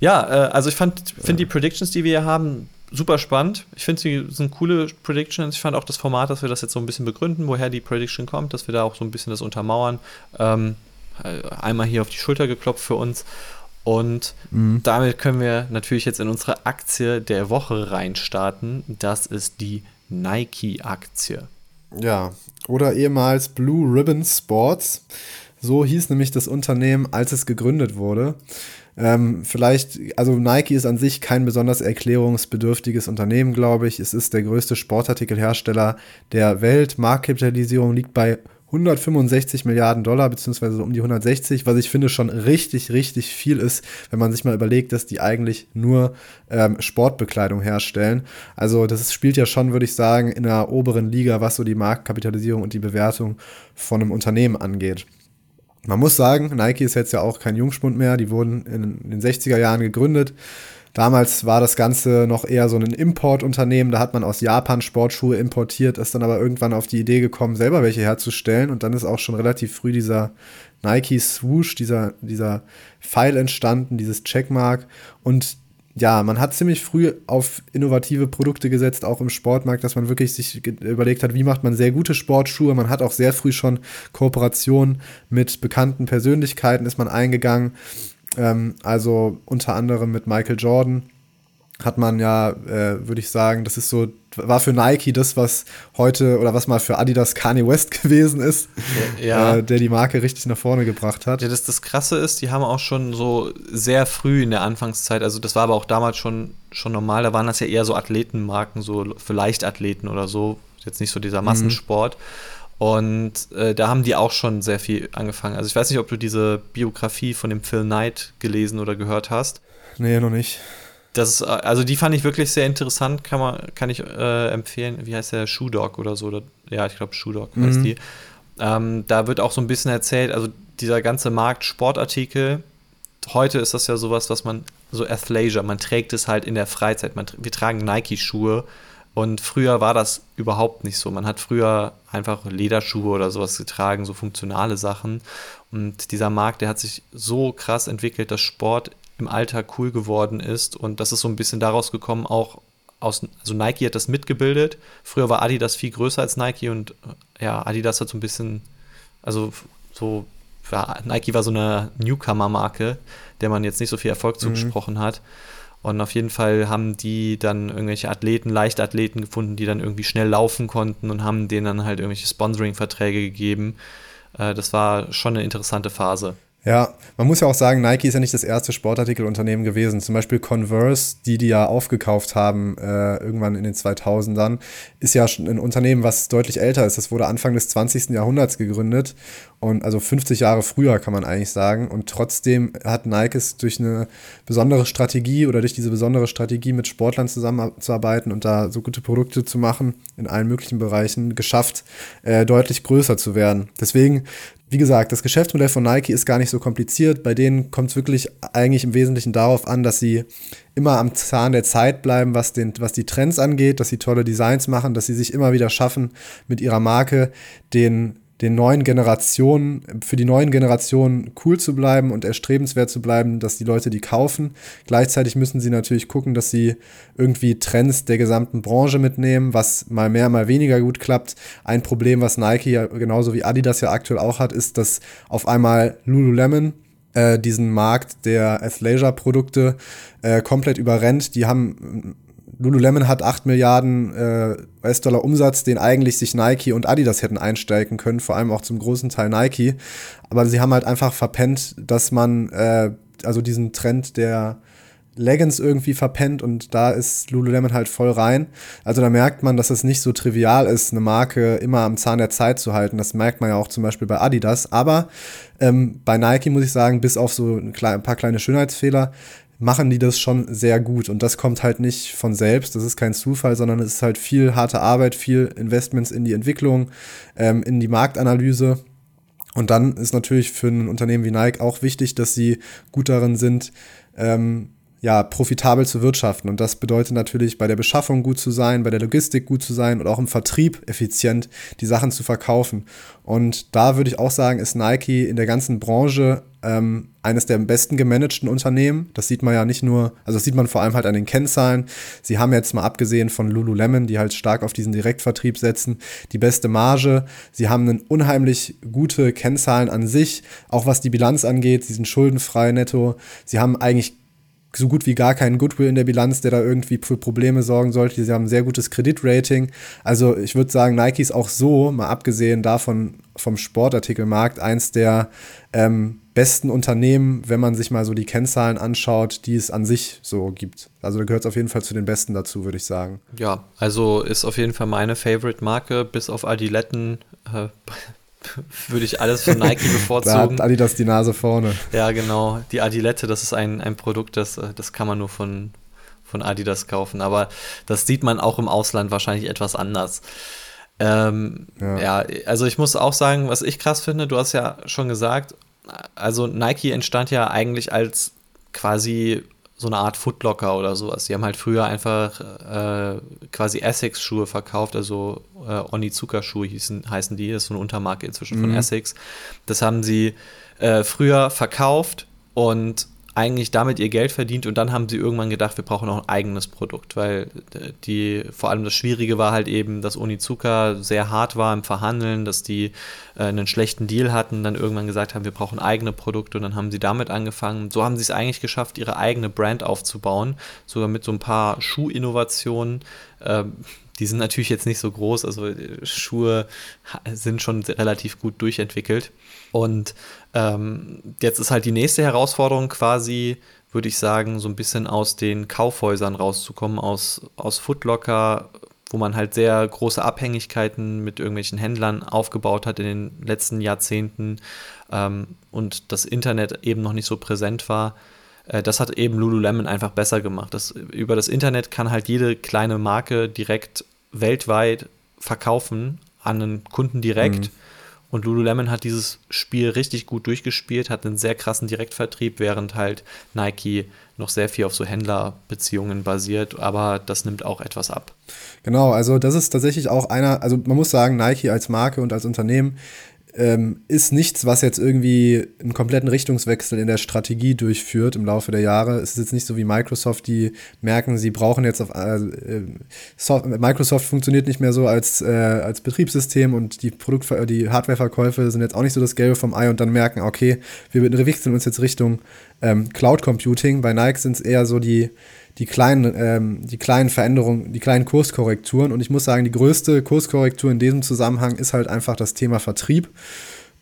Ja, äh, also ich finde ja. die Predictions, die wir hier haben, super spannend. Ich finde, sie sind coole Predictions. Ich fand auch das Format, dass wir das jetzt so ein bisschen begründen, woher die Prediction kommt, dass wir da auch so ein bisschen das untermauern. Ähm, äh, einmal hier auf die Schulter geklopft für uns. Und mhm. damit können wir natürlich jetzt in unsere Aktie der Woche reinstarten. Das ist die Nike-Aktie. Ja, oder ehemals Blue Ribbon Sports. So hieß nämlich das Unternehmen, als es gegründet wurde. Ähm, vielleicht, also Nike ist an sich kein besonders erklärungsbedürftiges Unternehmen, glaube ich. Es ist der größte Sportartikelhersteller der Welt. Marktkapitalisierung liegt bei 165 Milliarden Dollar, beziehungsweise um die 160, was ich finde schon richtig, richtig viel ist, wenn man sich mal überlegt, dass die eigentlich nur ähm, Sportbekleidung herstellen. Also das spielt ja schon, würde ich sagen, in der oberen Liga, was so die Marktkapitalisierung und die Bewertung von einem Unternehmen angeht. Man muss sagen, Nike ist jetzt ja auch kein Jungspund mehr, die wurden in den 60er Jahren gegründet Damals war das Ganze noch eher so ein Importunternehmen, da hat man aus Japan Sportschuhe importiert, ist dann aber irgendwann auf die Idee gekommen, selber welche herzustellen und dann ist auch schon relativ früh dieser Nike Swoosh, dieser, dieser Pfeil entstanden, dieses Checkmark und ja, man hat ziemlich früh auf innovative Produkte gesetzt, auch im Sportmarkt, dass man wirklich sich überlegt hat, wie macht man sehr gute Sportschuhe. Man hat auch sehr früh schon Kooperationen mit bekannten Persönlichkeiten ist man eingegangen. Ähm, also unter anderem mit Michael Jordan hat man ja, äh, würde ich sagen, das ist so, war für Nike das, was heute oder was mal für Adidas Kanye West gewesen ist, ja. äh, der die Marke richtig nach vorne gebracht hat. Ja, das, das Krasse ist, die haben auch schon so sehr früh in der Anfangszeit, also das war aber auch damals schon, schon normal, da waren das ja eher so Athletenmarken, so für Leichtathleten oder so, jetzt nicht so dieser mhm. Massensport. Mhm. Und äh, da haben die auch schon sehr viel angefangen. Also ich weiß nicht, ob du diese Biografie von dem Phil Knight gelesen oder gehört hast. Nee, noch nicht. Das ist, also die fand ich wirklich sehr interessant, kann, man, kann ich äh, empfehlen. Wie heißt der? Shoe Dog oder so? Ja, ich glaube Shoe Dog mhm. heißt die. Ähm, da wird auch so ein bisschen erzählt, also dieser ganze Markt Sportartikel, heute ist das ja sowas, was man, so Athleisure, man trägt es halt in der Freizeit. Man, wir tragen Nike-Schuhe und früher war das überhaupt nicht so. Man hat früher einfach Lederschuhe oder sowas getragen, so funktionale Sachen. Und dieser Markt, der hat sich so krass entwickelt, dass Sport im Alltag cool geworden ist. Und das ist so ein bisschen daraus gekommen, auch aus, also Nike hat das mitgebildet. Früher war Adidas viel größer als Nike und ja, Adidas hat so ein bisschen, also so, ja, Nike war so eine Newcomer-Marke, der man jetzt nicht so viel Erfolg mhm. zugesprochen hat. Und auf jeden Fall haben die dann irgendwelche Athleten, Leichtathleten gefunden, die dann irgendwie schnell laufen konnten und haben denen dann halt irgendwelche Sponsoring-Verträge gegeben. Äh, das war schon eine interessante Phase. Ja, man muss ja auch sagen, Nike ist ja nicht das erste Sportartikelunternehmen gewesen. Zum Beispiel Converse, die die ja aufgekauft haben äh, irgendwann in den 2000ern, ist ja schon ein Unternehmen, was deutlich älter ist. Das wurde Anfang des 20. Jahrhunderts gegründet und also 50 Jahre früher kann man eigentlich sagen. Und trotzdem hat Nike es durch eine besondere Strategie oder durch diese besondere Strategie mit Sportlern zusammenzuarbeiten und da so gute Produkte zu machen in allen möglichen Bereichen geschafft, äh, deutlich größer zu werden. Deswegen wie gesagt, das Geschäftsmodell von Nike ist gar nicht so kompliziert. Bei denen kommt es wirklich eigentlich im Wesentlichen darauf an, dass sie immer am Zahn der Zeit bleiben, was, den, was die Trends angeht, dass sie tolle Designs machen, dass sie sich immer wieder schaffen, mit ihrer Marke den den neuen Generationen, für die neuen Generationen cool zu bleiben und erstrebenswert zu bleiben, dass die Leute die kaufen. Gleichzeitig müssen sie natürlich gucken, dass sie irgendwie Trends der gesamten Branche mitnehmen, was mal mehr, mal weniger gut klappt. Ein Problem, was Nike ja genauso wie Adidas ja aktuell auch hat, ist, dass auf einmal Lululemon äh, diesen Markt der Athleisure-Produkte äh, komplett überrennt. Die haben Lululemon hat 8 Milliarden äh, US-Dollar Umsatz, den eigentlich sich Nike und Adidas hätten einsteigen können, vor allem auch zum großen Teil Nike. Aber sie haben halt einfach verpennt, dass man äh, also diesen Trend der Leggings irgendwie verpennt und da ist Lululemon halt voll rein. Also da merkt man, dass es nicht so trivial ist, eine Marke immer am Zahn der Zeit zu halten. Das merkt man ja auch zum Beispiel bei Adidas. Aber ähm, bei Nike muss ich sagen, bis auf so ein, ein paar kleine Schönheitsfehler, machen die das schon sehr gut. Und das kommt halt nicht von selbst, das ist kein Zufall, sondern es ist halt viel harte Arbeit, viel Investments in die Entwicklung, ähm, in die Marktanalyse. Und dann ist natürlich für ein Unternehmen wie Nike auch wichtig, dass sie gut darin sind, ähm, ja, profitabel zu wirtschaften. Und das bedeutet natürlich, bei der Beschaffung gut zu sein, bei der Logistik gut zu sein und auch im Vertrieb effizient die Sachen zu verkaufen. Und da würde ich auch sagen, ist Nike in der ganzen Branche ähm, eines der besten gemanagten Unternehmen. Das sieht man ja nicht nur, also das sieht man vor allem halt an den Kennzahlen. Sie haben jetzt mal abgesehen von Lululemon, die halt stark auf diesen Direktvertrieb setzen, die beste Marge. Sie haben einen unheimlich gute Kennzahlen an sich, auch was die Bilanz angeht. Sie sind schuldenfrei netto. Sie haben eigentlich so gut wie gar keinen Goodwill in der Bilanz, der da irgendwie für Probleme sorgen sollte. Sie haben ein sehr gutes Kreditrating. Also ich würde sagen, Nike ist auch so, mal abgesehen davon vom Sportartikelmarkt, eins der ähm, besten Unternehmen, wenn man sich mal so die Kennzahlen anschaut, die es an sich so gibt. Also da gehört es auf jeden Fall zu den besten dazu, würde ich sagen. Ja, also ist auf jeden Fall meine Favorite-Marke, bis auf Adiletten. Äh, würde ich alles von Nike bevorzugen. da hat Adidas die Nase vorne. Ja, genau. Die Adilette, das ist ein, ein Produkt, das, das kann man nur von, von Adidas kaufen. Aber das sieht man auch im Ausland wahrscheinlich etwas anders. Ähm, ja. ja, also ich muss auch sagen, was ich krass finde, du hast ja schon gesagt, also Nike entstand ja eigentlich als quasi so eine Art Footlocker oder sowas. Die haben halt früher einfach äh, quasi Essex-Schuhe verkauft, also äh, Onizuka-Schuhe heißen die, das ist so eine Untermarke inzwischen mhm. von Essex. Das haben sie äh, früher verkauft und eigentlich damit ihr Geld verdient und dann haben sie irgendwann gedacht, wir brauchen auch ein eigenes Produkt, weil die, vor allem das Schwierige war halt eben, dass Onizuka sehr hart war im Verhandeln, dass die äh, einen schlechten Deal hatten, dann irgendwann gesagt haben, wir brauchen eigene Produkte und dann haben sie damit angefangen. So haben sie es eigentlich geschafft, ihre eigene Brand aufzubauen, sogar mit so ein paar Schuhinnovationen. Ähm, die sind natürlich jetzt nicht so groß, also äh, Schuhe sind schon relativ gut durchentwickelt. Und ähm, jetzt ist halt die nächste Herausforderung quasi, würde ich sagen, so ein bisschen aus den Kaufhäusern rauszukommen, aus, aus Footlocker, wo man halt sehr große Abhängigkeiten mit irgendwelchen Händlern aufgebaut hat in den letzten Jahrzehnten ähm, und das Internet eben noch nicht so präsent war. Äh, das hat eben Lululemon einfach besser gemacht. Das, über das Internet kann halt jede kleine Marke direkt weltweit verkaufen an einen Kunden direkt. Mhm. Und Lululemon hat dieses Spiel richtig gut durchgespielt, hat einen sehr krassen Direktvertrieb, während halt Nike noch sehr viel auf so Händlerbeziehungen basiert, aber das nimmt auch etwas ab. Genau, also das ist tatsächlich auch einer, also man muss sagen, Nike als Marke und als Unternehmen ähm, ist nichts, was jetzt irgendwie einen kompletten Richtungswechsel in der Strategie durchführt im Laufe der Jahre. Es ist jetzt nicht so wie Microsoft, die merken, sie brauchen jetzt auf äh, Soft Microsoft funktioniert nicht mehr so als, äh, als Betriebssystem und die Produkt die Hardwareverkäufe sind jetzt auch nicht so das Gelbe vom Ei und dann merken, okay, wir wechseln uns jetzt Richtung ähm, Cloud Computing. Bei Nike sind es eher so die die kleinen, ähm, die kleinen Veränderungen, die kleinen Kurskorrekturen. Und ich muss sagen, die größte Kurskorrektur in diesem Zusammenhang ist halt einfach das Thema Vertrieb.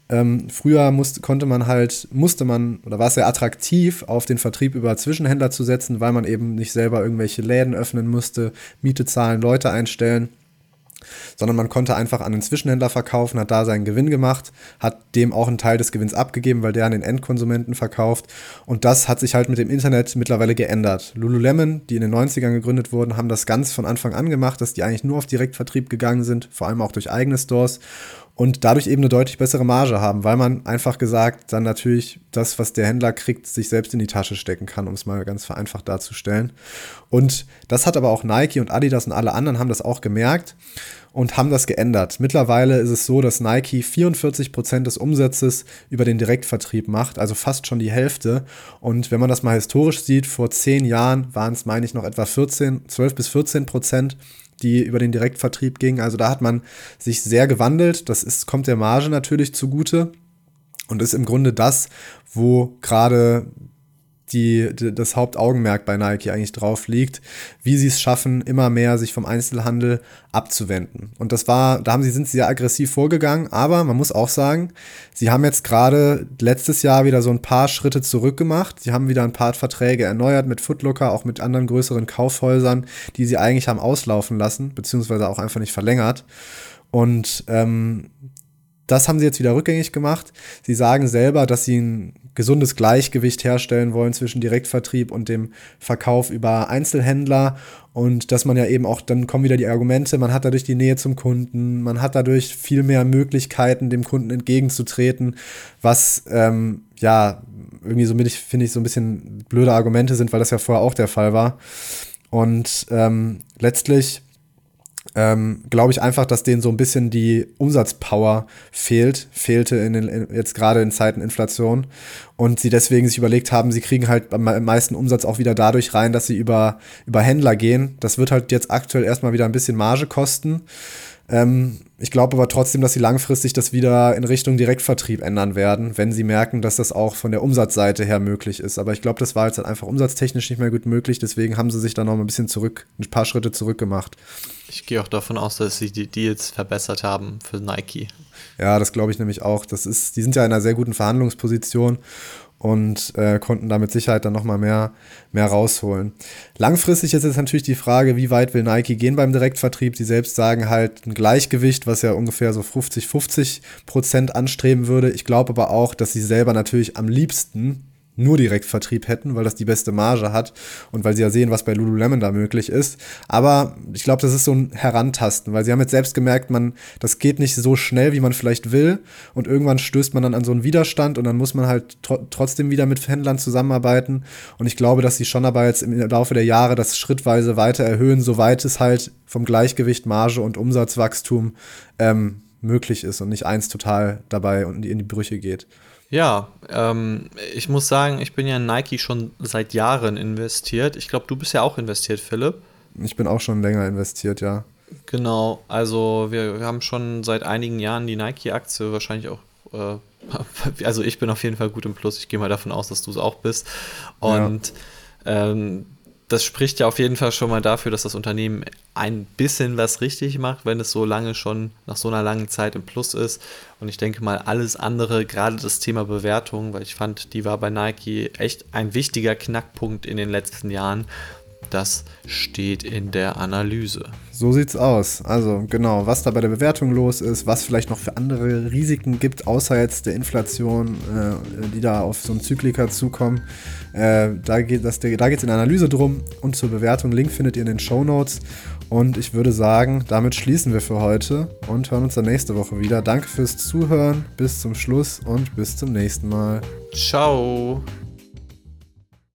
Ähm, früher musste, konnte man halt, musste man, oder war es sehr attraktiv, auf den Vertrieb über Zwischenhändler zu setzen, weil man eben nicht selber irgendwelche Läden öffnen musste, Miete zahlen, Leute einstellen sondern man konnte einfach an den Zwischenhändler verkaufen, hat da seinen Gewinn gemacht, hat dem auch einen Teil des Gewinns abgegeben, weil der an den Endkonsumenten verkauft. Und das hat sich halt mit dem Internet mittlerweile geändert. Lululemon, die in den 90ern gegründet wurden, haben das ganz von Anfang an gemacht, dass die eigentlich nur auf Direktvertrieb gegangen sind, vor allem auch durch eigene Stores und dadurch eben eine deutlich bessere Marge haben, weil man einfach gesagt dann natürlich das, was der Händler kriegt, sich selbst in die Tasche stecken kann, um es mal ganz vereinfacht darzustellen. Und das hat aber auch Nike und Adidas und alle anderen haben das auch gemerkt und haben das geändert. Mittlerweile ist es so, dass Nike 44 Prozent des Umsatzes über den Direktvertrieb macht, also fast schon die Hälfte. Und wenn man das mal historisch sieht, vor zehn Jahren waren es, meine ich, noch etwa 14, 12 bis 14 Prozent die über den Direktvertrieb gingen. Also da hat man sich sehr gewandelt. Das ist, kommt der Marge natürlich zugute und ist im Grunde das, wo gerade die, die, das Hauptaugenmerk bei Nike eigentlich drauf liegt, wie sie es schaffen, immer mehr sich vom Einzelhandel abzuwenden. Und das war, da haben sie, sind sie sehr aggressiv vorgegangen, aber man muss auch sagen, sie haben jetzt gerade letztes Jahr wieder so ein paar Schritte zurück gemacht. Sie haben wieder ein paar Verträge erneuert mit Footlocker, auch mit anderen größeren Kaufhäusern, die sie eigentlich haben auslaufen lassen, beziehungsweise auch einfach nicht verlängert. Und ähm, das haben sie jetzt wieder rückgängig gemacht. Sie sagen selber, dass sie ein gesundes Gleichgewicht herstellen wollen zwischen Direktvertrieb und dem Verkauf über Einzelhändler und dass man ja eben auch, dann kommen wieder die Argumente, man hat dadurch die Nähe zum Kunden, man hat dadurch viel mehr Möglichkeiten, dem Kunden entgegenzutreten, was ähm, ja irgendwie so, finde ich, so ein bisschen blöde Argumente sind, weil das ja vorher auch der Fall war. Und ähm, letztlich ähm, glaube ich einfach, dass denen so ein bisschen die Umsatzpower fehlt, fehlte in den, in, jetzt gerade in Zeiten Inflation und sie deswegen sich überlegt haben, sie kriegen halt am meisten Umsatz auch wieder dadurch rein, dass sie über, über Händler gehen. Das wird halt jetzt aktuell erstmal wieder ein bisschen Marge kosten. Ähm, ich glaube aber trotzdem, dass sie langfristig das wieder in Richtung Direktvertrieb ändern werden, wenn sie merken, dass das auch von der Umsatzseite her möglich ist. Aber ich glaube, das war jetzt halt einfach umsatztechnisch nicht mehr gut möglich. Deswegen haben sie sich da noch ein bisschen zurück, ein paar Schritte zurück gemacht. Ich gehe auch davon aus, dass sie die Deals verbessert haben für Nike. Ja, das glaube ich nämlich auch. Das ist, die sind ja in einer sehr guten Verhandlungsposition und äh, konnten da mit Sicherheit dann nochmal mehr, mehr rausholen. Langfristig ist jetzt natürlich die Frage, wie weit will Nike gehen beim Direktvertrieb? Sie selbst sagen halt ein Gleichgewicht, was ja ungefähr so 50-50 Prozent anstreben würde. Ich glaube aber auch, dass sie selber natürlich am liebsten nur Direktvertrieb hätten, weil das die beste Marge hat und weil sie ja sehen, was bei Lululemon da möglich ist. Aber ich glaube, das ist so ein Herantasten, weil sie haben jetzt selbst gemerkt, man, das geht nicht so schnell, wie man vielleicht will. Und irgendwann stößt man dann an so einen Widerstand und dann muss man halt tr trotzdem wieder mit Händlern zusammenarbeiten. Und ich glaube, dass sie schon aber jetzt im Laufe der Jahre das schrittweise weiter erhöhen, soweit es halt vom Gleichgewicht Marge und Umsatzwachstum ähm, möglich ist und nicht eins total dabei und in die Brüche geht. Ja, ähm, ich muss sagen, ich bin ja in Nike schon seit Jahren investiert. Ich glaube, du bist ja auch investiert, Philipp. Ich bin auch schon länger investiert, ja. Genau, also wir, wir haben schon seit einigen Jahren die Nike-Aktie wahrscheinlich auch. Äh, also ich bin auf jeden Fall gut im Plus. Ich gehe mal davon aus, dass du es auch bist. Und ja. ähm, das spricht ja auf jeden Fall schon mal dafür, dass das Unternehmen ein bisschen was richtig macht, wenn es so lange schon nach so einer langen Zeit im Plus ist. Und ich denke mal, alles andere, gerade das Thema Bewertung, weil ich fand, die war bei Nike echt ein wichtiger Knackpunkt in den letzten Jahren. Das steht in der Analyse. So sieht's aus. Also genau, was da bei der Bewertung los ist, was vielleicht noch für andere Risiken gibt, außer jetzt der Inflation, äh, die da auf so einen Zyklika zukommen. Äh, da geht es da geht's in der Analyse drum und zur Bewertung. Link findet ihr in den Show Notes. Und ich würde sagen, damit schließen wir für heute und hören uns dann nächste Woche wieder. Danke fürs Zuhören, bis zum Schluss und bis zum nächsten Mal. Ciao.